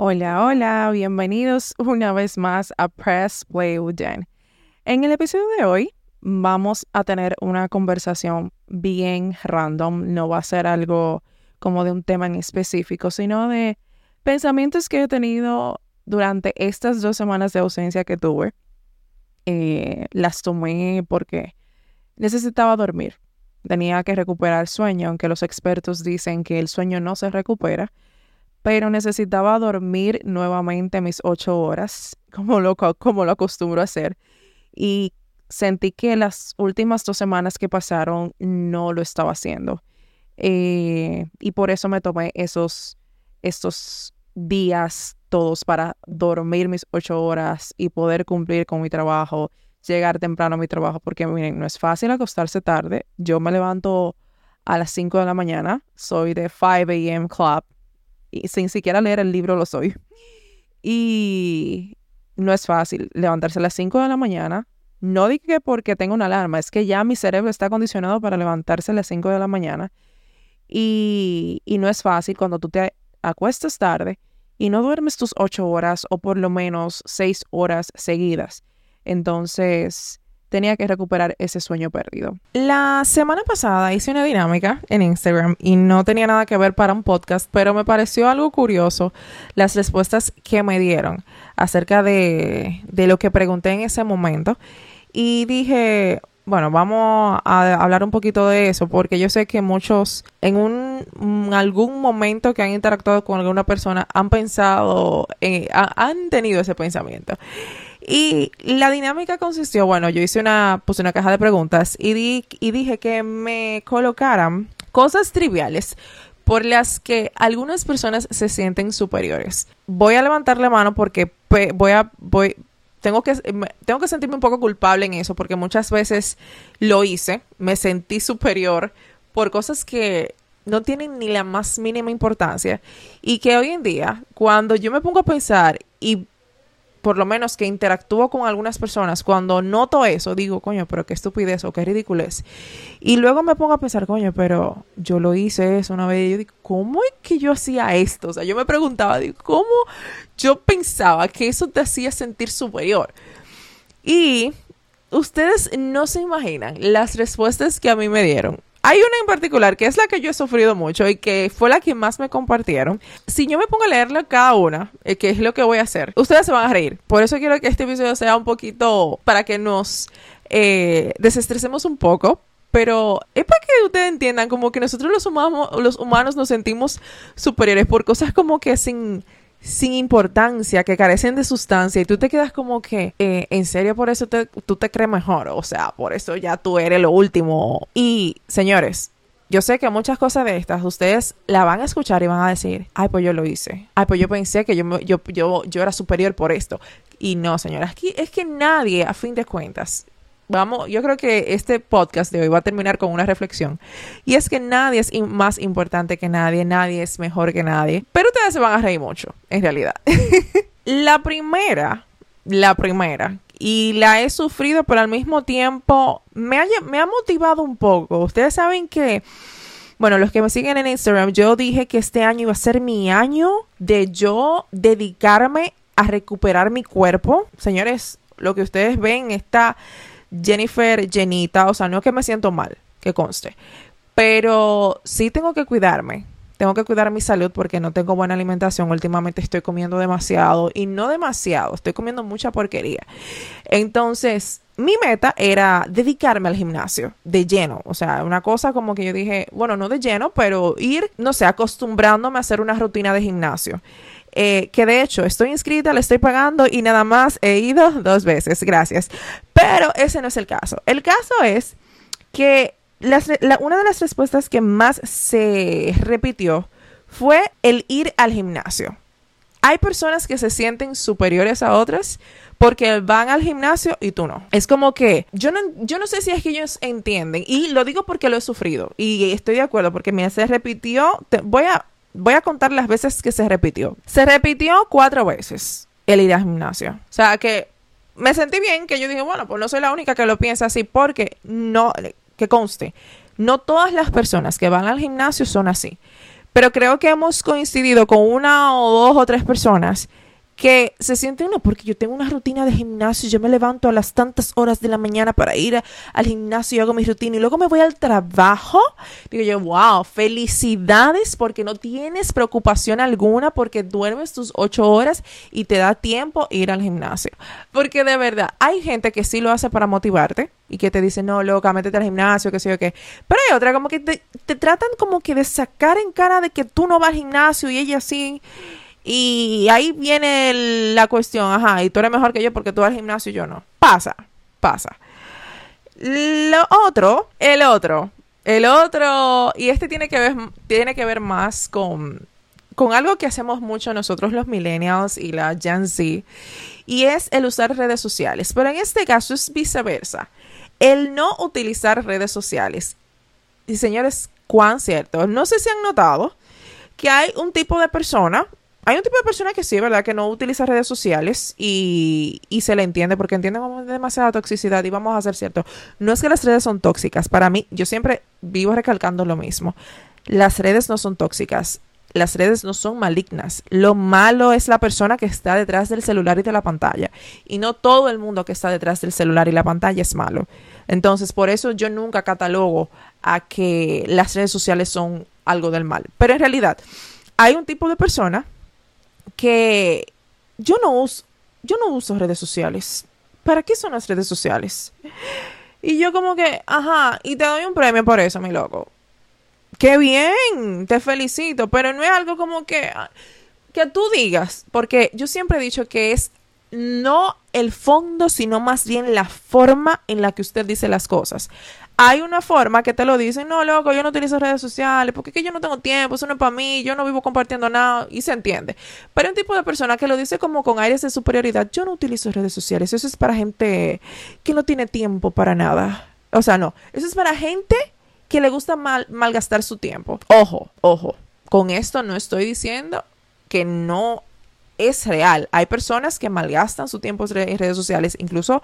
Hola, hola, bienvenidos una vez más a Press Play with Jen. En el episodio de hoy vamos a tener una conversación bien random, no va a ser algo como de un tema en específico, sino de pensamientos que he tenido durante estas dos semanas de ausencia que tuve. Eh, las tomé porque necesitaba dormir, tenía que recuperar sueño, aunque los expertos dicen que el sueño no se recupera pero necesitaba dormir nuevamente mis ocho horas, como lo, como lo acostumbro a hacer. Y sentí que las últimas dos semanas que pasaron no lo estaba haciendo. Eh, y por eso me tomé esos, estos días todos para dormir mis ocho horas y poder cumplir con mi trabajo, llegar temprano a mi trabajo, porque miren, no es fácil acostarse tarde. Yo me levanto a las 5 de la mañana, soy de 5 a.m. club, sin siquiera leer el libro lo soy. Y no es fácil levantarse a las 5 de la mañana. No digo porque tengo una alarma, es que ya mi cerebro está condicionado para levantarse a las 5 de la mañana. Y, y no es fácil cuando tú te acuestas tarde y no duermes tus 8 horas o por lo menos 6 horas seguidas. Entonces, tenía que recuperar ese sueño perdido. La semana pasada hice una dinámica en Instagram y no tenía nada que ver para un podcast, pero me pareció algo curioso las respuestas que me dieron acerca de, lo que pregunté en ese momento. Y dije, bueno, vamos a hablar un poquito de eso, porque yo sé que muchos en un algún momento que han interactuado con alguna persona han pensado, eh, han tenido ese pensamiento. Y la dinámica consistió, bueno, yo hice una, puse una caja de preguntas y, di, y dije que me colocaran cosas triviales por las que algunas personas se sienten superiores. Voy a levantar la mano porque voy a, voy, tengo que, tengo que sentirme un poco culpable en eso porque muchas veces lo hice, me sentí superior por cosas que no tienen ni la más mínima importancia y que hoy en día, cuando yo me pongo a pensar y por lo menos que interactúo con algunas personas, cuando noto eso, digo, coño, pero qué estupidez o qué ridiculez. Y luego me pongo a pensar, coño, pero yo lo hice eso una vez y yo digo, ¿cómo es que yo hacía esto? O sea, yo me preguntaba, digo, ¿cómo yo pensaba que eso te hacía sentir superior? Y ustedes no se imaginan las respuestas que a mí me dieron. Hay una en particular que es la que yo he sufrido mucho y que fue la que más me compartieron. Si yo me pongo a leerla cada una, eh, que es lo que voy a hacer, ustedes se van a reír. Por eso quiero que este episodio sea un poquito para que nos eh, desestresemos un poco. Pero es para que ustedes entiendan como que nosotros los humanos, los humanos nos sentimos superiores por cosas como que sin sin importancia, que carecen de sustancia y tú te quedas como que, eh, en serio, por eso tú te crees mejor, o sea, por eso ya tú eres lo último. Y, señores, yo sé que muchas cosas de estas ustedes la van a escuchar y van a decir, ay, pues yo lo hice, ay, pues yo pensé que yo, yo, yo, yo era superior por esto. Y no, señores, aquí es que nadie, a fin de cuentas, vamos, yo creo que este podcast de hoy va a terminar con una reflexión. Y es que nadie es más importante que nadie, nadie es mejor que nadie. Pero ustedes se van a reír mucho, en realidad. la primera, la primera, y la he sufrido, pero al mismo tiempo me ha, me ha motivado un poco. Ustedes saben que... Bueno, los que me siguen en Instagram, yo dije que este año iba a ser mi año de yo dedicarme a recuperar mi cuerpo. Señores, lo que ustedes ven está Jennifer llenita, o sea, no es que me siento mal, que conste, pero sí tengo que cuidarme. Tengo que cuidar mi salud porque no tengo buena alimentación. Últimamente estoy comiendo demasiado y no demasiado, estoy comiendo mucha porquería. Entonces, mi meta era dedicarme al gimnasio de lleno. O sea, una cosa como que yo dije, bueno, no de lleno, pero ir, no sé, acostumbrándome a hacer una rutina de gimnasio. Eh, que de hecho estoy inscrita, le estoy pagando y nada más he ido dos veces, gracias. Pero ese no es el caso. El caso es que una de las respuestas que más se repitió fue el ir al gimnasio. Hay personas que se sienten superiores a otras porque van al gimnasio y tú no. Es como que yo no, yo no sé si es que ellos entienden y lo digo porque lo he sufrido y estoy de acuerdo porque me se repitió, voy a voy a contar las veces que se repitió. Se repitió cuatro veces el ir al gimnasio. O sea que me sentí bien que yo dije, bueno, pues no soy la única que lo piensa así porque no, que conste, no todas las personas que van al gimnasio son así. Pero creo que hemos coincidido con una o dos o tres personas que se siente uno, porque yo tengo una rutina de gimnasio, yo me levanto a las tantas horas de la mañana para ir al gimnasio y hago mi rutina y luego me voy al trabajo. Digo yo, wow, felicidades porque no tienes preocupación alguna porque duermes tus ocho horas y te da tiempo ir al gimnasio. Porque de verdad, hay gente que sí lo hace para motivarte y que te dice, no, loca, métete al gimnasio, que sé yo qué. Pero hay otra como que te, te tratan como que de sacar en cara de que tú no vas al gimnasio y ella sí. Y ahí viene la cuestión, ajá, y tú eres mejor que yo porque tú vas al gimnasio y yo no. Pasa, pasa. Lo otro, el otro, el otro, y este tiene que ver, tiene que ver más con, con algo que hacemos mucho nosotros los millennials y la Gen Z, y es el usar redes sociales. Pero en este caso es viceversa. El no utilizar redes sociales. Y señores, cuán cierto. No sé si han notado que hay un tipo de persona hay un tipo de persona que sí, ¿verdad? Que no utiliza redes sociales y, se le entiende porque entiende como demasiada toxicidad y vamos a ser cierto. No es que las redes son tóxicas. Para mí, yo siempre vivo recalcando lo mismo. Las redes no son tóxicas. Las redes no son malignas. Lo malo es la persona que está detrás del celular y de la pantalla. Y no todo el mundo que está detrás del celular y la pantalla es malo. Entonces, por eso yo nunca catalogo a que las redes sociales son algo del mal. Pero en realidad, hay un tipo de persona que yo no uso, yo no uso redes sociales. ¿Para qué son las redes sociales? Y yo como que, ajá, y te doy un premio por eso, mi loco. Qué bien, te felicito, pero no es algo como que que tú digas, porque yo siempre he dicho que es no el fondo, sino más bien la forma en la que usted dice las cosas. Hay una forma que te lo dicen, no, loco, yo no utilizo redes sociales, porque que yo no tengo tiempo, eso no es para mí, yo no vivo compartiendo nada, y se entiende. Pero hay un tipo de persona que lo dice como con aires de superioridad, yo no utilizo redes sociales, eso es para gente que no tiene tiempo para nada. O sea, no, eso es para gente que le gusta mal, malgastar su tiempo. Ojo, ojo, con esto no estoy diciendo que no es real. Hay personas que malgastan su tiempo en redes sociales, incluso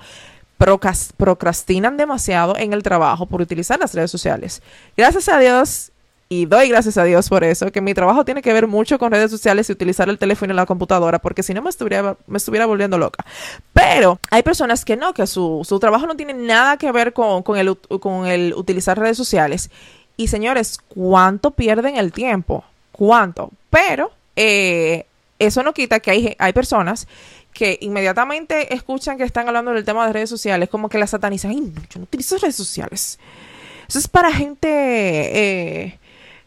procrastinan demasiado en el trabajo por utilizar las redes sociales. Gracias a Dios, y doy gracias a Dios por eso, que mi trabajo tiene que ver mucho con redes sociales y utilizar el teléfono y la computadora, porque si no me estuviera, me estuviera volviendo loca. Pero hay personas que no, que su, su trabajo no tiene nada que ver con, con, el, con el utilizar redes sociales. Y señores, ¿cuánto pierden el tiempo? ¿Cuánto? Pero eh, eso no quita que hay, hay personas que inmediatamente escuchan que están hablando del tema de redes sociales, como que la satanizan. Ay, no, yo no utilizo redes sociales. Eso es para gente. Eh,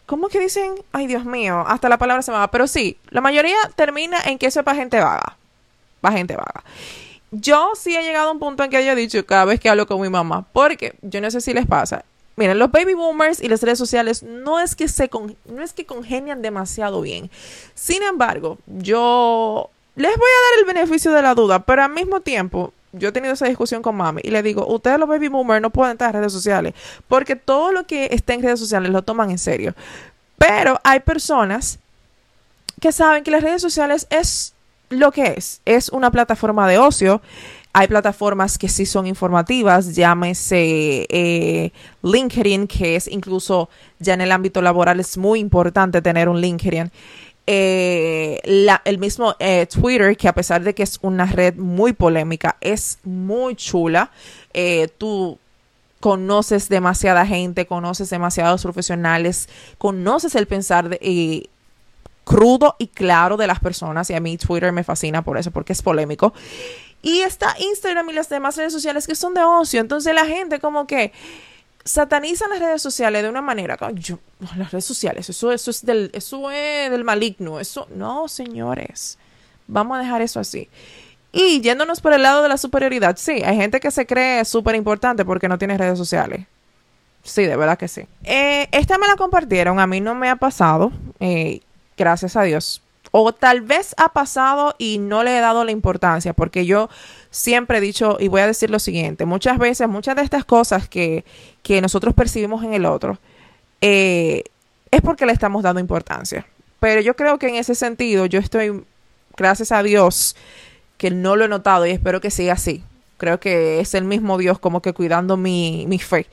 ¿Cómo que dicen? Ay, Dios mío, hasta la palabra se me va. Pero sí, la mayoría termina en que eso es para gente vaga. Para gente vaga. Yo sí he llegado a un punto en que haya dicho cada vez que hablo con mi mamá, porque yo no sé si les pasa. Miren, los baby boomers y las redes sociales no es que se no es que congenian demasiado bien. Sin embargo, yo les voy a dar el beneficio de la duda, pero al mismo tiempo yo he tenido esa discusión con mami y le digo, ustedes los baby boomers no pueden estar en redes sociales porque todo lo que está en redes sociales lo toman en serio. Pero hay personas que saben que las redes sociales es lo que es, es una plataforma de ocio hay plataformas que sí son informativas, llámese eh, LinkedIn, que es incluso ya en el ámbito laboral es muy importante tener un LinkedIn. Eh, el mismo eh, Twitter, que a pesar de que es una red muy polémica, es muy chula. tú conoces demasiada gente, conoces demasiados profesionales, conoces el pensar crudo y claro de las personas y a mí Twitter me fascina por eso, porque es polémico. Y está Instagram y las demás redes sociales que son de ocio. Entonces la gente como que sataniza las redes sociales de una manera. Yo, las redes sociales, eso, eso, es del, eso es del maligno. Eso, no, señores. Vamos a dejar eso así. Y yéndonos por el lado de la superioridad, sí, hay gente que se cree súper importante porque no tiene redes sociales. Sí, de verdad que sí. Eh, esta me la compartieron, a mí no me ha pasado, eh, gracias a Dios. O tal vez ha pasado y no le he dado la importancia, porque yo siempre he dicho, y voy a decir lo siguiente, muchas veces, muchas de estas cosas que, que nosotros percibimos en el otro, eh, es porque le estamos dando importancia. Pero yo creo que en ese sentido, yo estoy, gracias a Dios, que no lo he notado y espero que siga así. Creo que es el mismo Dios como que cuidando mi, mi fe.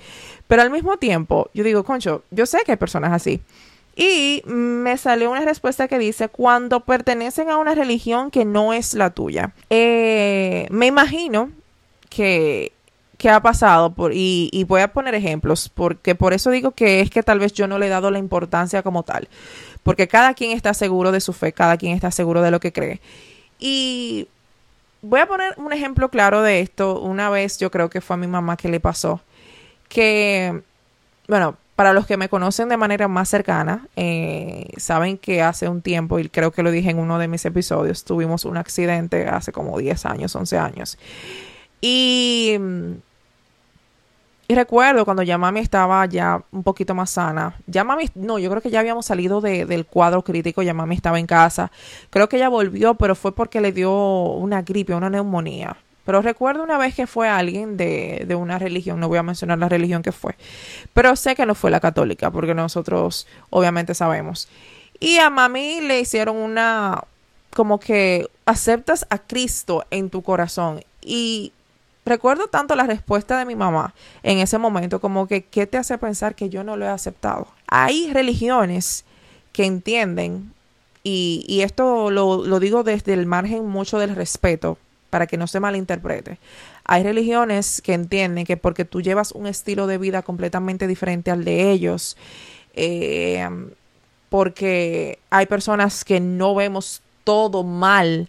Pero al mismo tiempo, yo digo, concho, yo sé que hay personas así. Y me salió una respuesta que dice, cuando pertenecen a una religión que no es la tuya. Eh, me imagino que, que ha pasado, y voy a poner ejemplos, porque por eso digo que es que tal vez yo no le he dado la importancia como tal, porque cada quien está seguro de su fe, cada quien está seguro de lo que cree. Y voy a poner un ejemplo claro de esto. Una vez yo creo que fue a mi mamá que le pasó, que, bueno, para los que me conocen de manera más cercana, eh, saben que hace un tiempo, y creo que lo dije en uno de mis episodios, tuvimos un accidente hace como 10 años, 11 años. Y, y recuerdo cuando ya mami estaba ya un poquito más sana. Ya mami, no, yo creo que ya habíamos salido del cuadro crítico, ya mami estaba en casa. Creo que ella volvió, pero fue porque le dio una gripe, una neumonía. Pero recuerdo una vez que fue alguien de, de, una religión, no voy a mencionar la religión que fue, pero sé que no fue la católica, porque nosotros obviamente sabemos. Y a mami le hicieron una, como que aceptas a Cristo en tu corazón. Y recuerdo tanto la respuesta de mi mamá en ese momento, como que, ¿qué te hace pensar que yo no lo he aceptado? Hay religiones que entienden, y, y esto lo, lo digo desde el margen mucho del respeto, para que no se malinterprete. Hay religiones que entienden que porque tú llevas un estilo de vida completamente diferente al de ellos, eh, porque hay personas que no vemos todo mal.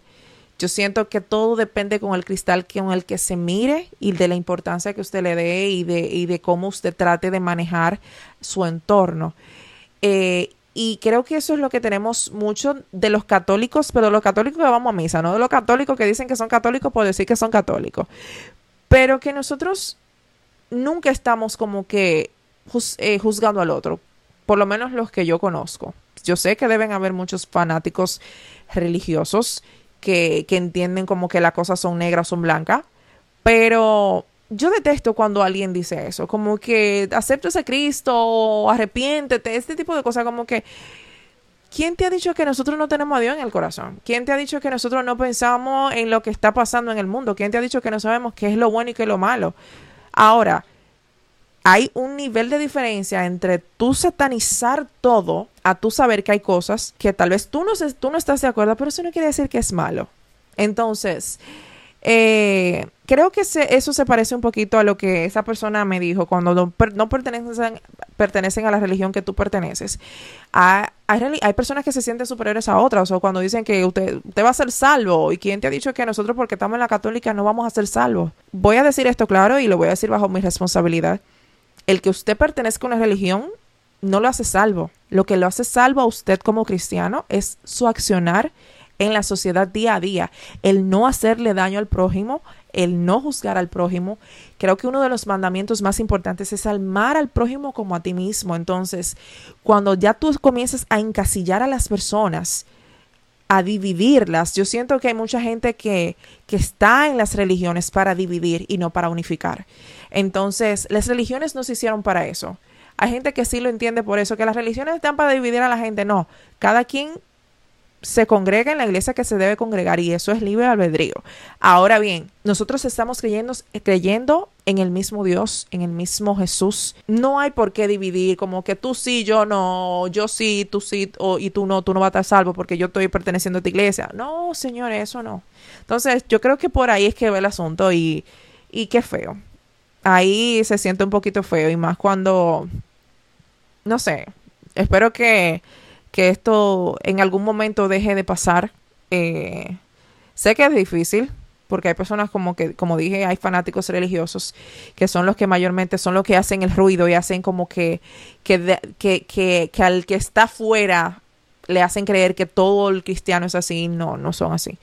Yo siento que todo depende con el cristal con el que se mire y de la importancia que usted le dé y de, y de cómo usted trate de manejar su entorno. Eh, y creo que eso es lo que tenemos mucho de los católicos, pero los católicos que vamos a misa, no de los católicos que dicen que son católicos por decir que son católicos. Pero que nosotros nunca estamos como que eh, juzgando al otro, por lo menos los que yo conozco. Yo sé que deben haber muchos fanáticos religiosos que, que entienden como que las cosas son negras o son blancas, pero yo detesto cuando alguien dice eso, como que aceptes a Cristo, arrepiéntete, este tipo de cosas, como que, ¿quién te ha dicho que nosotros no tenemos a Dios en el corazón? ¿Quién te ha dicho que nosotros no pensamos en lo que está pasando en el mundo? ¿Quién te ha dicho que no sabemos qué es lo bueno y qué es lo malo? Ahora, hay un nivel de diferencia entre tú satanizar todo a tú saber que hay cosas que tal vez tú no, tú no estás de acuerdo, pero eso no quiere decir que es malo. Entonces, eh, creo que eso se parece un poquito a lo que esa persona me dijo cuando no, pertenecen, pertenecen a la religión que tú perteneces. Hay, hay, personas que se sienten superiores a otras, o cuando dicen que usted, usted va a ser salvo, y quién te ha dicho que nosotros porque estamos en la católica no vamos a ser salvos. Voy a decir esto claro y lo voy a decir bajo mi responsabilidad. El que usted pertenezca a una religión no lo hace salvo. Lo que lo hace salvo a usted como cristiano es su accionar en la sociedad día a día, el no hacerle daño al prójimo, el no juzgar al prójimo. Creo que uno de los mandamientos más importantes es amar al prójimo como a ti mismo. Entonces, cuando ya tú comienzas a encasillar a las personas, a dividirlas, yo siento que hay mucha gente que, que está en las religiones para dividir y no para unificar. Entonces, las religiones no se hicieron para eso. Hay gente que sí lo entiende por eso, que las religiones están para dividir a la gente. No, cada quien se congrega en la iglesia que se debe congregar y eso es libre albedrío. Ahora bien, nosotros estamos creyendo, creyendo en el mismo Dios, en el mismo Jesús. No hay por qué dividir como que tú sí, yo no, yo sí, tú sí, y tú no, tú no vas a estar salvo porque yo estoy perteneciendo a tu iglesia. No, señores, eso no. Entonces, yo creo que por ahí es que ve el asunto y, y qué feo. Ahí se siente un poquito feo y más cuando, no sé, espero que que esto en algún momento deje de pasar. Eh, sé que es difícil, porque hay personas como que, como dije, hay fanáticos religiosos que son los que mayormente son los que hacen el ruido y hacen como que, que, que, que, al que está fuera le hacen creer que todo el cristiano es así. No, no son así.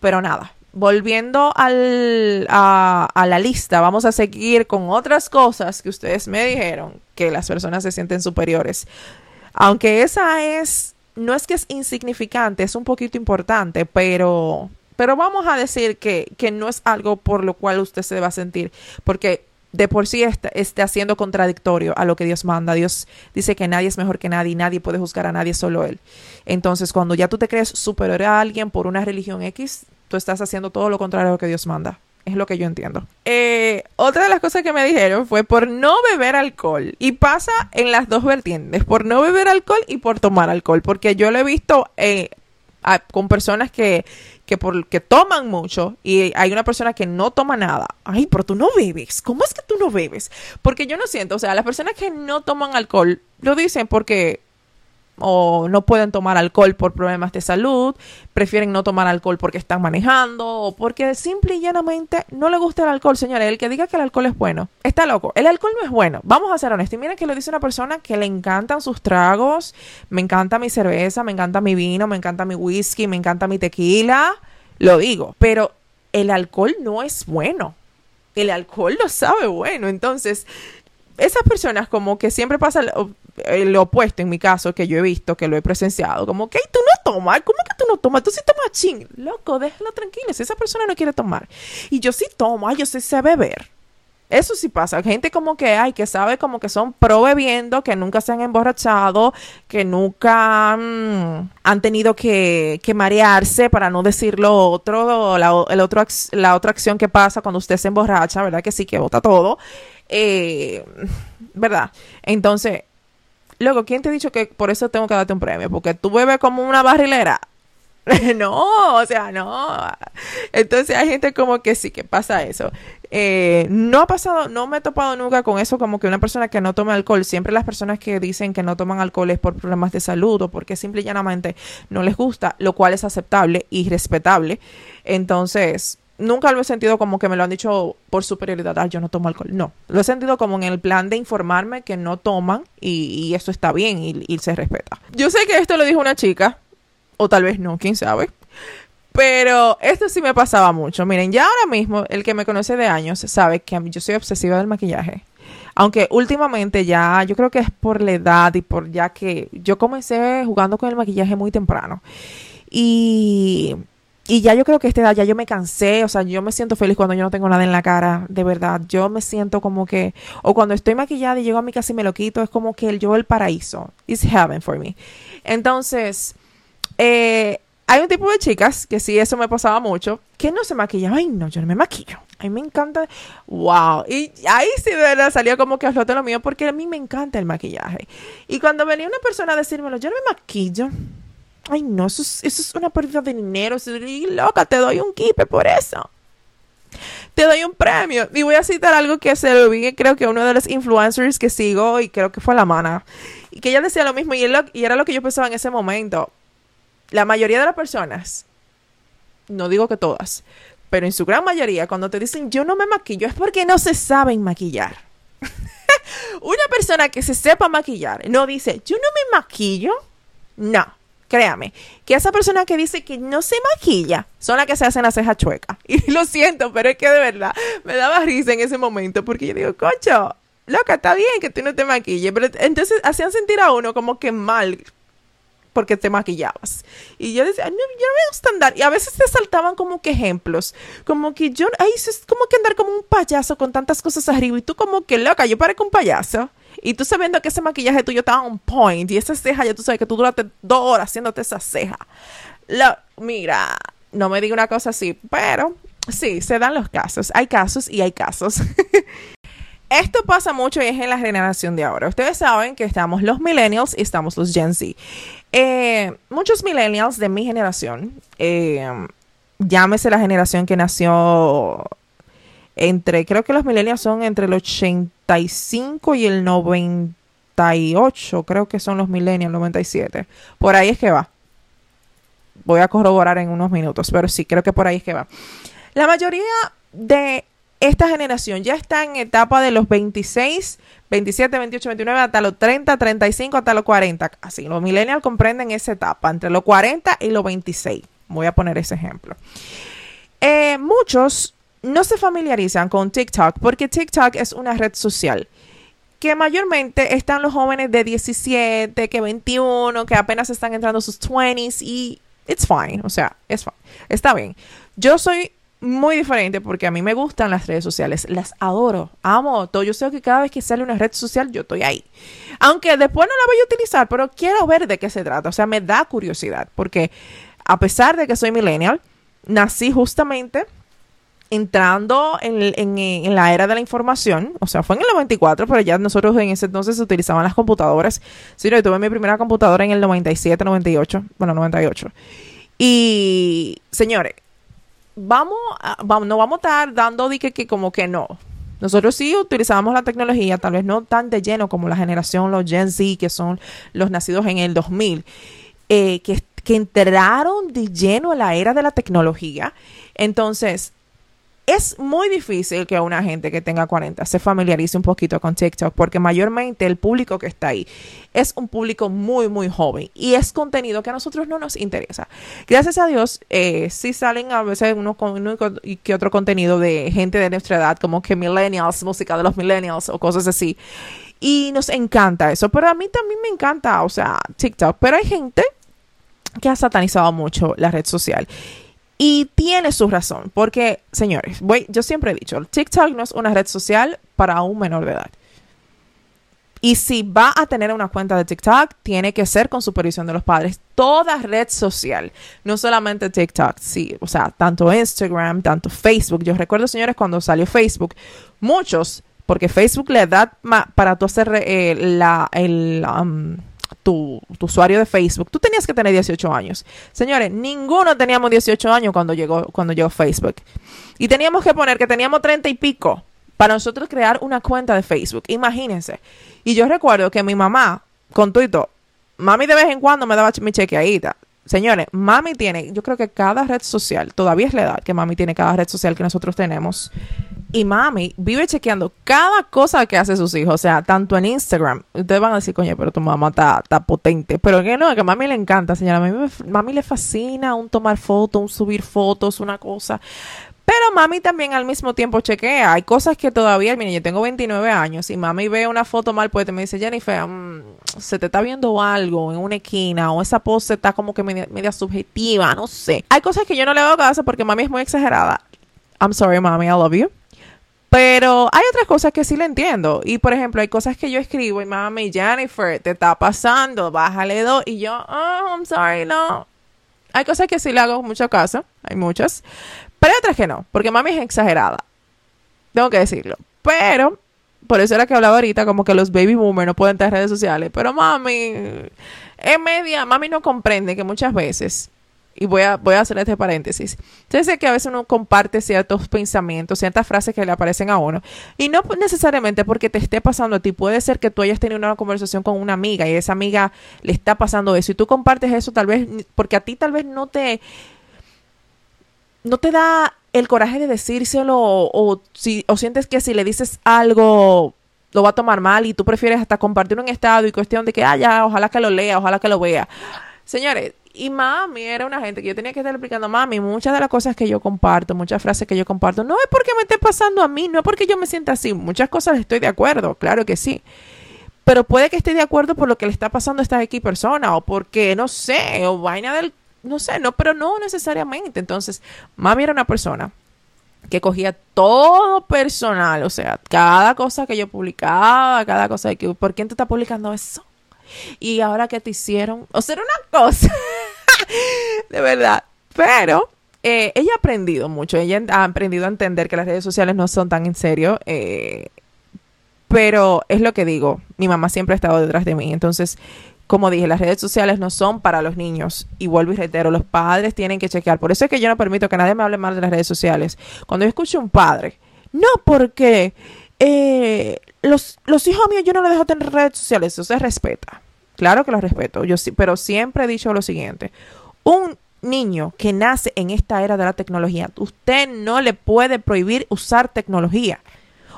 Pero nada, volviendo al, a, a, la lista, vamos a seguir con otras cosas que ustedes me dijeron que las personas se sienten superiores. Aunque esa es, no es que es insignificante, es un poquito importante, pero, pero vamos a decir que, que no es algo por lo cual usted se va a sentir, porque de por sí está, está haciendo contradictorio a lo que Dios manda. Dios dice que nadie es mejor que nadie, nadie puede juzgar a nadie, solo Él. Entonces, cuando ya tú te crees superior a alguien por una religión X, tú estás haciendo todo lo contrario a lo que Dios manda. Es lo que yo entiendo. Eh, otra de las cosas que me dijeron fue por no beber alcohol. Y pasa en las dos vertientes, por no beber alcohol y por tomar alcohol. Porque yo lo he visto eh, con personas que, que, por, que toman mucho y hay una persona que no toma nada. Ay, pero tú no bebes. ¿Cómo es que tú no bebes? Porque yo no siento, o sea, las personas que no toman alcohol lo dicen porque o no pueden tomar alcohol por problemas de salud, prefieren no tomar alcohol porque están manejando o porque simple y llanamente no le gusta el alcohol, señores. El que diga que el alcohol es bueno, está loco. El alcohol no es bueno. Vamos a ser honestos. Y miren que lo dice una persona que le encantan sus tragos, me encanta mi cerveza, me encanta mi vino, me encanta mi whisky, me encanta mi tequila. Lo digo, pero el alcohol no es bueno. El alcohol lo sabe bueno. Entonces, esas personas como que siempre pasa el, opuesto en mi caso, que yo he visto, que lo he presenciado, como que tú no tomas, ¿cómo que tú no tomas? Tú sí tomas ching, loco, déjalo tranquilo, si esa persona no quiere tomar. Y yo sí tomo, yo sí sé beber. Eso sí pasa. Gente como que hay, que sabe como que son pro bebiendo, que nunca se han emborrachado, que nunca mm, han tenido que, que, marearse, para no decir lo otro, la, el otro, la otra acción que pasa cuando usted se emborracha, ¿verdad? Que sí, que bota todo. Eh, ¿Verdad? Entonces, luego, ¿quién te ha dicho que por eso tengo que darte un premio? Porque tú bebes como una barrilera. no, o sea, no. Entonces hay gente como que sí, que pasa eso. Eh, no ha pasado, no me he topado nunca con eso como que una persona que no toma alcohol, siempre las personas que dicen que no toman alcohol es por problemas de salud o porque simple y llanamente no les gusta, lo cual es aceptable y respetable. Entonces, nunca lo he sentido como que me lo han dicho por superioridad, ah, yo no tomo alcohol. No, lo he sentido como en el plan de informarme que no toman y, eso está bien y, y, se respeta. Yo sé que esto lo dijo una chica, o tal vez no, quién sabe. Pero esto sí me pasaba mucho. Miren, ya ahora mismo, el que me conoce de años sabe que yo soy obsesiva del maquillaje. Aunque últimamente ya, yo creo que es por la edad y por ya que yo comencé jugando con el maquillaje muy temprano. Y y ya yo creo que a esta edad ya yo me cansé, o sea, yo me siento feliz cuando yo no tengo nada en la cara, de verdad. Yo me siento como que, o cuando estoy maquillada y llego a mi casa y me lo quito, es como que el, yo el paraíso. It's heaven for me. Entonces, eh, hay un tipo de chicas que sí, eso me pasaba mucho, que no se maquillan. Ay, no, yo no me maquillo. A me encanta. Wow. Y ahí sí, de verdad, salía como que a flote lo mío, porque a mí me encanta el maquillaje. Y cuando venía una persona a decírmelo, yo no me maquillo Ay, no, eso es, una pérdida de dinero. Y loca, te doy un kipe por eso. Te doy un premio. Y voy a citar algo que se lo vi, creo que uno de los influencers que sigo, y creo que fue la mana. Y que ella decía lo mismo, y, y era lo que yo pensaba en ese momento. La mayoría de las personas, no digo que todas, pero en su gran mayoría, cuando te dicen yo no me maquillo, es porque no se saben maquillar. Una persona que se sepa maquillar no dice yo no me maquillo. No créame, que esa persona que dice que no se maquilla son las que se hacen la ceja chueca. Y lo siento, pero es que de verdad me daba risa en ese momento porque yo digo, cocho, loca, está bien que tú no te maquilles, pero entonces hacían sentir a uno como que mal porque te maquillabas. Y yo decía, no, yo no me gusta andar. Y a veces te saltaban como que ejemplos. Como que yo, ay, es como que andar como un payaso con tantas cosas arriba. Y tú como que loca, yo parezco un payaso. Y tú sabiendo que ese maquillaje tuyo estaba on point y esa ceja, ya tú sabes que tú duraste dos horas haciéndote esa ceja. mira, no me diga una cosa así, pero sí, se dan los casos. Hay casos y hay casos. Esto pasa mucho y es en la generación de ahora. Ustedes saben que estamos los millennials y estamos los Gen Z. Eh, muchos millennials de mi generación, eh, llámese la generación que nació entre, creo que los millennials son entre el 85 y el 98, creo que son los millennials, 97. Por ahí es que va. Voy a corroborar en unos minutos, pero sí, creo que por ahí es que va. La mayoría de esta generación ya está en etapa de los 26, 27, 28, 29, hasta los 30, 35, hasta los 40. Así, los millennials comprenden esa etapa, entre los 40 y los 26. Voy a poner ese ejemplo. Eh, muchos no se familiarizan con TikTok porque TikTok es una red social que mayormente están los jóvenes de 17, que 21, que apenas están entrando sus 20s y it's fine, o sea, es está bien. Yo soy muy diferente porque a mí me gustan las redes sociales, las adoro, amo todo. Yo sé que cada vez que sale una red social yo estoy ahí. Aunque después no la voy a utilizar, pero quiero ver de qué se trata, o sea, me da curiosidad porque a pesar de que soy millennial, nací justamente entrando en, la era de la información, o sea, fue en el 94, pero ya nosotros en ese entonces utilizaban las computadoras. Sí, yo tuve mi primera computadora en el 97, 98, bueno, 98. Y, señores, vamos, vamos no vamos a estar dando de que, como que no. Nosotros sí utilizábamos la tecnología, tal vez no tan de lleno como la generación, los Gen Z, que son los nacidos en el 2000, eh, que, que entraron de lleno a la era de la tecnología. Entonces, es muy difícil que una gente que tenga 40 se familiarice un poquito con TikTok porque mayormente el público que está ahí es un público muy, muy joven y es contenido que a nosotros no nos interesa. Gracias a Dios, eh, sí salen a veces uno, uno que otro contenido de gente de nuestra edad, como que millennials, música de los millennials o cosas así. Y nos encanta eso, pero a mí también me encanta, o sea, TikTok, pero hay gente que ha satanizado mucho la red social. Y tiene su razón, porque, señores, voy, yo siempre he dicho, TikTok no es una red social para un menor de edad. Y si va a tener una cuenta de TikTok, tiene que ser con supervisión de los padres. Toda red social, no solamente TikTok, sí, o sea, tanto Instagram, tanto Facebook. Yo recuerdo, señores, cuando salió Facebook, muchos, porque Facebook le da para tú hacer eh, la, el, um, tu, usuario de Facebook, tú tenías que tener 18 años. Señores, ninguno teníamos 18 años cuando llegó, cuando llegó Facebook. Y teníamos que poner que teníamos 30 y pico para nosotros crear una cuenta de Facebook. Imagínense. Y yo recuerdo que mi mamá, con tuito, mami de vez en cuando me daba mi chequeadita. Señores, mami tiene, yo creo que cada red social, todavía es la edad que mami tiene cada red social que nosotros tenemos. Y mami vive chequeando cada cosa que hace sus hijos, o sea, tanto en Instagram. Ustedes van a decir, coño, pero tu mamá está, potente. Pero que no, que a mami le encanta, señora. Mami, mami le fascina un tomar fotos, un subir fotos, una cosa. Pero mami también al mismo tiempo chequea. Hay cosas que todavía, mire, yo tengo 29 años y mami ve una foto mal pues me dice, Jennifer, mm, se te está viendo algo en una esquina o esa pose está como que media, media subjetiva, no sé. Hay cosas que yo no le hago caso porque mami es muy exagerada. I'm sorry, mami, I love you. Pero hay otras cosas que sí le entiendo. Y por ejemplo, hay cosas que yo escribo y mami, Jennifer, te está pasando, bájale dos. Y yo, oh, I'm sorry, no. Hay cosas que sí le hago mucho caso, hay muchas. Pero hay otras que no, porque mami es exagerada. Tengo que decirlo. Pero, por eso era que hablaba ahorita, como que los baby boomers no pueden tener redes sociales. Pero mami, en media, mami no comprende que muchas veces y voy a, voy a hacer este paréntesis. Entonces, que a veces uno comparte ciertos pensamientos, ciertas frases que le aparecen a uno. Y no necesariamente porque te esté pasando a ti. Puede ser que tú hayas tenido una conversación con una amiga y esa amiga le está pasando eso. Y tú compartes eso tal vez porque a ti tal vez no te... No te da el coraje de decírselo o, si, o sientes que si le dices algo lo va a tomar mal y tú prefieres hasta compartir un estado y cuestión de que, ah, ya, ojalá que lo lea, ojalá que lo vea. Señores, y mami era una gente que yo tenía que estar explicando, mami, muchas de las cosas que yo comparto, muchas frases que yo comparto, no es porque me esté pasando a mí, no es porque yo me sienta así. Muchas cosas estoy de acuerdo, claro que sí. Pero puede que esté de acuerdo por lo que le está pasando a esta X persona, o porque, no sé, o vaina del, no sé, no, pero no necesariamente. Entonces, mami era una persona que cogía todo personal, o sea, cada cosa que yo publicaba, cada cosa que, ¿por quién tú estás publicando eso? Y ahora que te hicieron, o sea, era una cosa, de verdad, pero eh, ella ha aprendido mucho, ella ha aprendido a entender que las redes sociales no son tan en serio, eh, pero es lo que digo, mi mamá siempre ha estado detrás de mí, entonces, como dije, las redes sociales no son para los niños, y vuelvo y reitero, los padres tienen que chequear, por eso es que yo no permito que nadie me hable mal de las redes sociales, cuando yo escucho un padre, no porque... Eh, los, hijos míos yo no los dejo tener redes sociales, eso se respeta. Claro que los respeto, pero siempre he dicho lo siguiente. Un niño que nace en esta era de la tecnología, usted no le puede prohibir usar tecnología.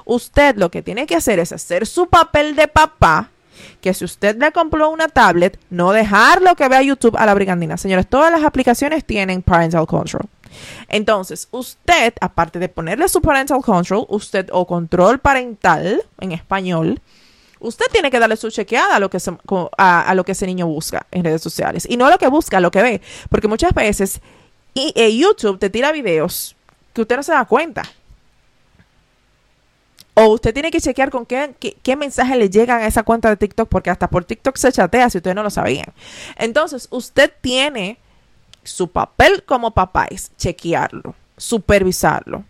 Usted lo que tiene que hacer es hacer su papel de papá, que si usted le compró una tablet, no dejarlo que vea YouTube a la brigandina. Señores, todas las aplicaciones tienen parental control. Entonces, usted, aparte de ponerle su parental control, usted o control parental en español, usted tiene que darle su chequeada a lo que, a, lo que ese niño busca en redes sociales. Y no lo que busca, lo que ve. Porque muchas veces y, eh, YouTube te tira videos que usted no se da cuenta. O usted tiene que chequear con qué, qué, qué mensajes le llegan a esa cuenta de TikTok, porque hasta por TikTok se chatea si ustedes no lo sabían. Entonces, usted tiene su papel como papá es chequearlo, supervisarlo.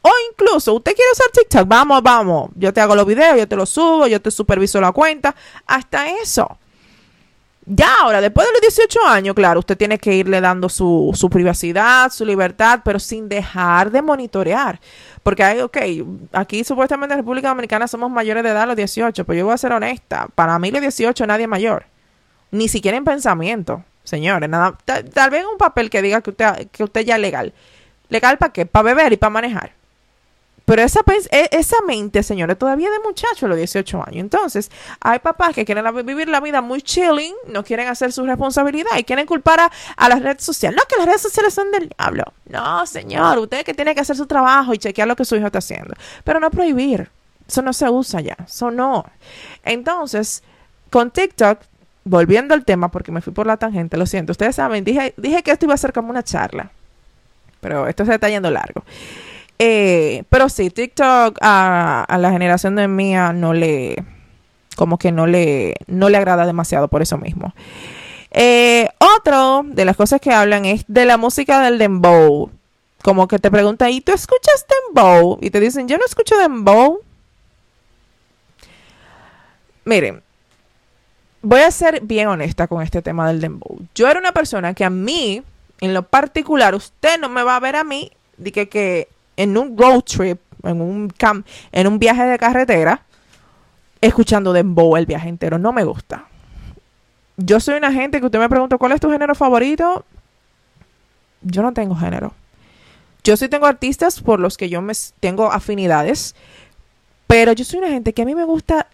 O incluso, usted quiere usar TikTok, vamos, vamos, yo te hago los videos, yo te los subo, yo te superviso la cuenta, hasta eso. Ya ahora, después de los 18 años, claro, usted tiene que irle dando su, su privacidad, su libertad, pero sin dejar de monitorear. Porque hay, ok, aquí supuestamente en República Dominicana somos mayores de edad los 18, pero yo voy a ser honesta, para mí los 18 nadie es mayor, ni siquiera en pensamiento, señores, nada, tal, vez un papel que diga que usted, que usted ya es legal. ¿Legal para qué? Para beber y para manejar. Pero esa, e, esa mente, señores, todavía de muchacho a los 18 años. Entonces, hay papás que quieren vivir la vida muy chilling, no quieren hacer su responsabilidad y quieren culpar a, las redes sociales. No, que las redes sociales son del diablo. No, señor, usted que tiene que hacer su trabajo y chequear lo que su hijo está haciendo. Pero no prohibir. Eso no se usa ya. Eso no. Entonces, con TikTok, volviendo al tema, porque me fui por la tangente, lo siento. Ustedes saben, dije, dije que esto iba a ser como una charla. Pero esto se está yendo largo. Eh, pero sí, TikTok a, la generación de mía no le, como que no le, no le agrada demasiado por eso mismo. Eh, otro de las cosas que hablan es de la música del dembow. Como que te preguntan, ¿y tú escuchas dembow? Y te dicen, yo no escucho dembow. Miren, voy a ser bien honesta con este tema del dembow. Yo era una persona que a mí, en lo particular, usted no me va a ver a mí, de que, en un road trip, en un, camp, en un viaje de carretera, escuchando dembow el viaje entero. No me gusta. Yo soy una gente que usted me pregunta cuál es tu género favorito. Yo no tengo género. Yo sí tengo artistas por los que yo me tengo afinidades, pero yo soy una gente que a mí me gusta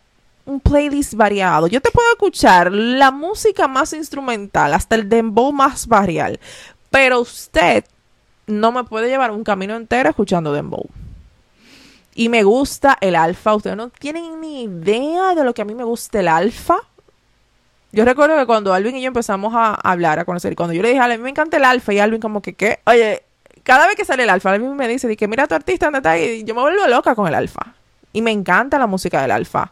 un playlist variado. Yo te puedo escuchar la música más instrumental, hasta el dembow más varial, pero usted no me puede llevar un camino entero escuchando dembow. Y me gusta el alfa. Ustedes no tienen ni idea de lo que a mí me gusta el alfa. Yo recuerdo que cuando Alvin y yo empezamos a hablar, a conocer, cuando yo le dije, a mí me encanta el alfa, y Alvin como que, ¿qué? Oye, cada vez que sale el alfa, Alvin me dice, que mira tu artista, ¿dónde está? Y yo me vuelvo loca con el alfa. Y me encanta la música del alfa.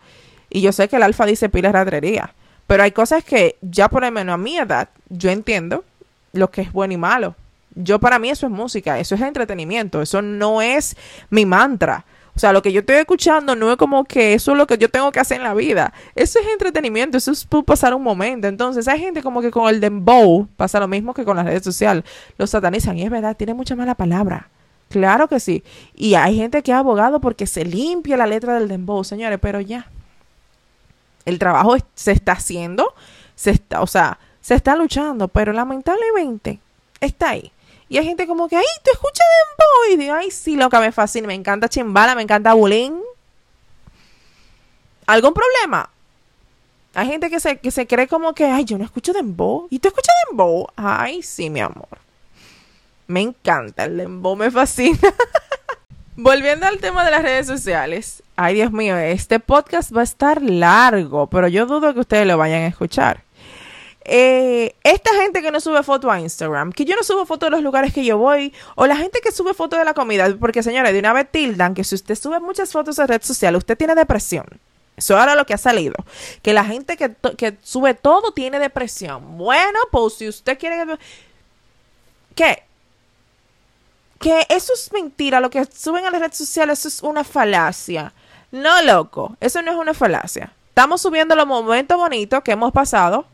Y yo sé que el alfa dice pilas ratrería. Pero hay cosas que ya por lo menos a mi edad, yo entiendo lo que es bueno y malo. Yo para mí eso es música, eso es entretenimiento, eso no es mi mantra. O sea, lo que yo estoy escuchando no es como que eso es lo que yo tengo que hacer en la vida. Eso es entretenimiento, eso es pasar un momento. Entonces, hay gente como que con el dembow pasa lo mismo que con las redes sociales. Los satanizan y es verdad, tiene mucha mala palabra. Claro que sí. Y hay gente que ha abogado porque se limpia la letra del dembow, señores, pero ya. El trabajo se está haciendo, se está, o sea, se está luchando, pero lamentablemente está ahí. Y hay gente como que, ay, ¿tú escuchas Dembow? Y digo, ay, sí, lo que me fascina. Me encanta Chimbala, me encanta Bulín. ¿Algún problema? Hay gente que se, que se cree como que, ay, yo no escucho Dembow. ¿Y tú escuchas Dembow? Ay, sí, mi amor. Me encanta el Dembow, me fascina. Volviendo al tema de las redes sociales. Ay, Dios mío, este podcast va a estar largo, pero yo dudo que ustedes lo vayan a escuchar. Eh, esta gente que no sube foto a Instagram, que yo no subo fotos de los lugares que yo voy, o la gente que sube fotos de la comida, porque señores, de una vez tildan que si usted sube muchas fotos a red social, usted tiene depresión. Eso era lo que ha salido. Que la gente que, que sube todo tiene depresión. Bueno, pues si usted quiere... ¿Qué? Que eso es mentira. Lo que suben a las redes sociales, eso es una falacia. No, loco. Eso no es una falacia. Estamos subiendo los momentos bonitos que hemos pasado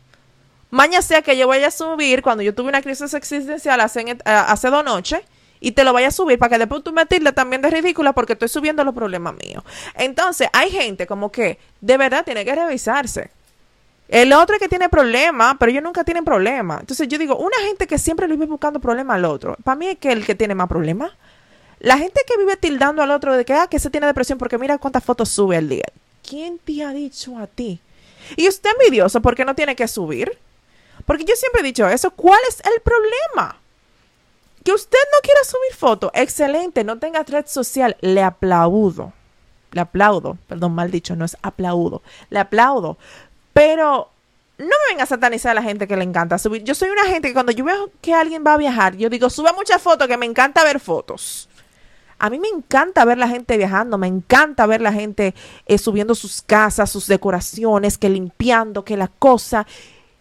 Maña sea que yo vaya a subir cuando yo tuve una crisis existencial hace, eh, hace dos noches y te lo vaya a subir para que después tú me también de ridícula porque estoy subiendo los problemas míos. Entonces, hay gente como que de verdad tiene que revisarse. El otro es que tiene problemas, pero ellos nunca tienen problemas. Entonces, yo digo, una gente que siempre le vive buscando problemas al otro, para mí es que el que tiene más problemas. La gente que vive tildando al otro de que, ah, que se tiene depresión porque mira cuántas fotos sube al día. ¿Quién te ha dicho a ti? Y usted envidioso porque no tiene que subir. Porque yo siempre he dicho eso. ¿Cuál es el problema? Que usted no quiera subir fotos. Excelente, no tenga red social. Le aplaudo. Le aplaudo. Perdón, mal dicho, no es aplaudo. Le aplaudo. Pero no me venga a satanizar a la gente que le encanta subir. Yo soy una gente que cuando yo veo que alguien va a viajar, yo digo, sube muchas fotos, que me encanta ver fotos. A mí me encanta ver la gente viajando, me encanta ver la gente eh, subiendo sus casas, sus decoraciones, que limpiando, que la cosa.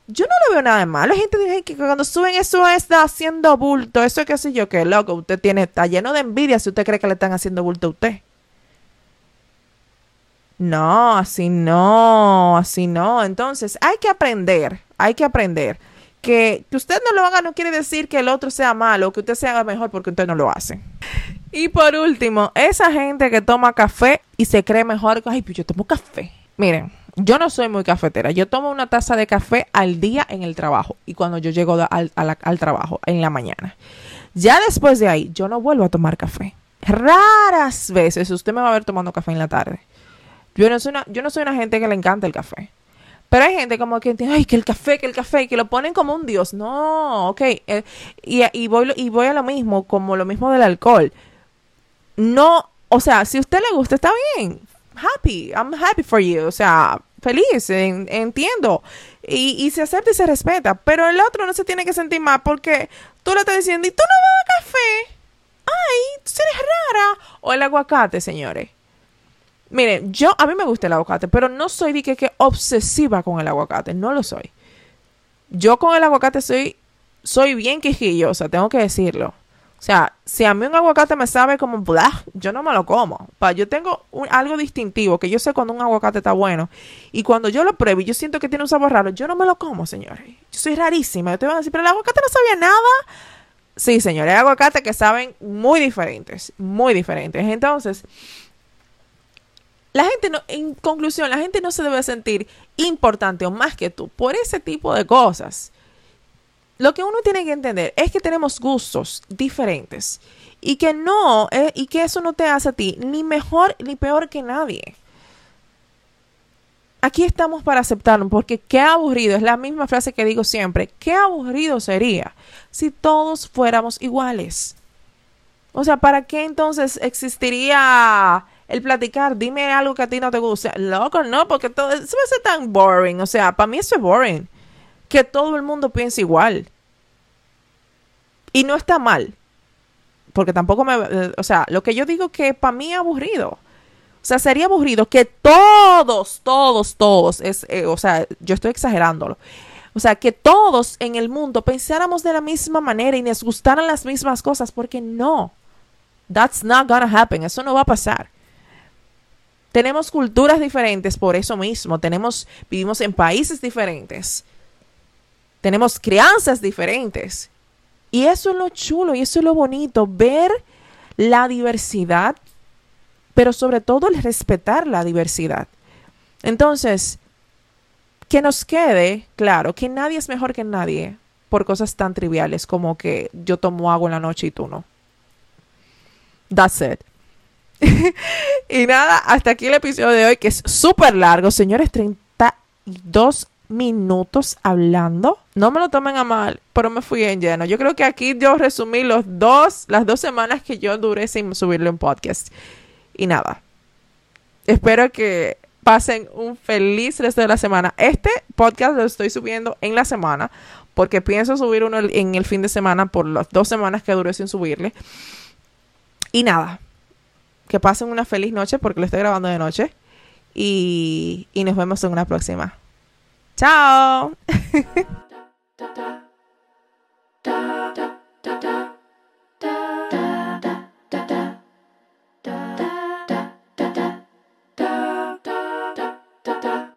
yo no le veo nada de malo. La gente dice que cuando suben eso está haciendo bulto, eso es que sé yo, que loco, usted tiene, está lleno de envidia si usted cree que le están haciendo bulto a usted. No, así no, así no. Entonces, hay que aprender, hay que aprender. Que, que usted no lo haga no quiere decir que el otro sea malo, que usted se haga mejor porque usted no lo hace. Y por último, esa gente que toma café y se cree mejor, ay, pues yo tomo café. Miren, yo no soy muy cafetera. Yo tomo una taza de café al día en el trabajo y cuando yo llego al, al, trabajo en la mañana. Ya después de ahí, yo no vuelvo a tomar café. Raras veces usted me va a ver tomando café en la tarde. Yo no soy una, yo no soy una gente que le encanta el café. Pero hay gente como que entiende, ay, que el café, que el café, que lo ponen como un dios. No, ok. Eh, y, y, voy, y voy a lo mismo, como lo mismo del alcohol. No, o sea, si a usted le gusta, está bien. Happy, I'm happy for you. O sea, feliz, entiendo. Y, y se acepta y se respeta. Pero el otro no se tiene que sentir mal porque tú le estás diciendo, ¿y tú no bebes café? Ay, tú eres rara. O el aguacate, señores. Miren, yo, a mí me gusta el aguacate, pero no soy de que, obsesiva con el aguacate, no lo soy. Yo con el aguacate soy, soy bien quejillosa, tengo que decirlo. O sea, si a mí un aguacate me sabe como blah, yo no me lo como. Pa, yo tengo algo distintivo que yo sé cuando un aguacate está bueno. Y cuando yo lo pruebo y yo siento que tiene un sabor raro, yo no me lo como, señores. Yo soy rarísima. Yo te voy a decir, pero el aguacate no sabía nada. Sí, señores, hay aguacates que saben muy diferentes, muy diferentes. Entonces, la gente no, en conclusión, la gente no se debe sentir importante o más que tú por ese tipo de cosas. Lo que uno tiene que entender es que tenemos gustos diferentes y que no, eh, y que eso no te hace a ti ni mejor ni peor que nadie. Aquí estamos para aceptarlo, porque qué aburrido, es la misma frase que digo siempre, qué aburrido sería si todos fuéramos iguales. O sea, ¿para qué entonces existiría el platicar, dime algo que a ti no te gusta. Loco, no, porque todo eso a ser tan boring. O sea, para mí eso es boring. Que todo el mundo piense igual. Y no está mal. Porque tampoco me... Eh, o sea, lo que yo digo que para mí es aburrido. O sea, sería aburrido que todos, todos, todos, es, eh, o sea, yo estoy exagerándolo. O sea, que todos en el mundo pensáramos de la misma manera y nos gustaran las mismas cosas, porque no. That's not gonna happen. Eso no va a pasar. Tenemos culturas diferentes por eso mismo. Tenemos, vivimos en países diferentes. Tenemos crianzas diferentes. Y eso es lo chulo y eso es lo bonito, ver la diversidad, pero sobre todo el respetar la diversidad. Entonces, que nos quede claro que nadie es mejor que nadie por cosas tan triviales como que yo tomo agua en la noche y tú no. That's it. Y nada, hasta aquí el episodio de hoy, que es súper largo. Señores, 32 minutos hablando. No me lo tomen a mal, pero me fui en lleno. Yo creo que aquí yo resumí los dos, las dos semanas que yo duré sin subirle un podcast. Y nada. Espero que pasen un feliz resto de la semana. Este podcast lo estoy subiendo en la semana porque pienso subir uno en el fin de semana por las dos semanas que duré sin subirle. Y nada, que pasen una feliz noche porque lo estoy grabando de noche. Y, y nos vemos en una próxima. ¡Chao!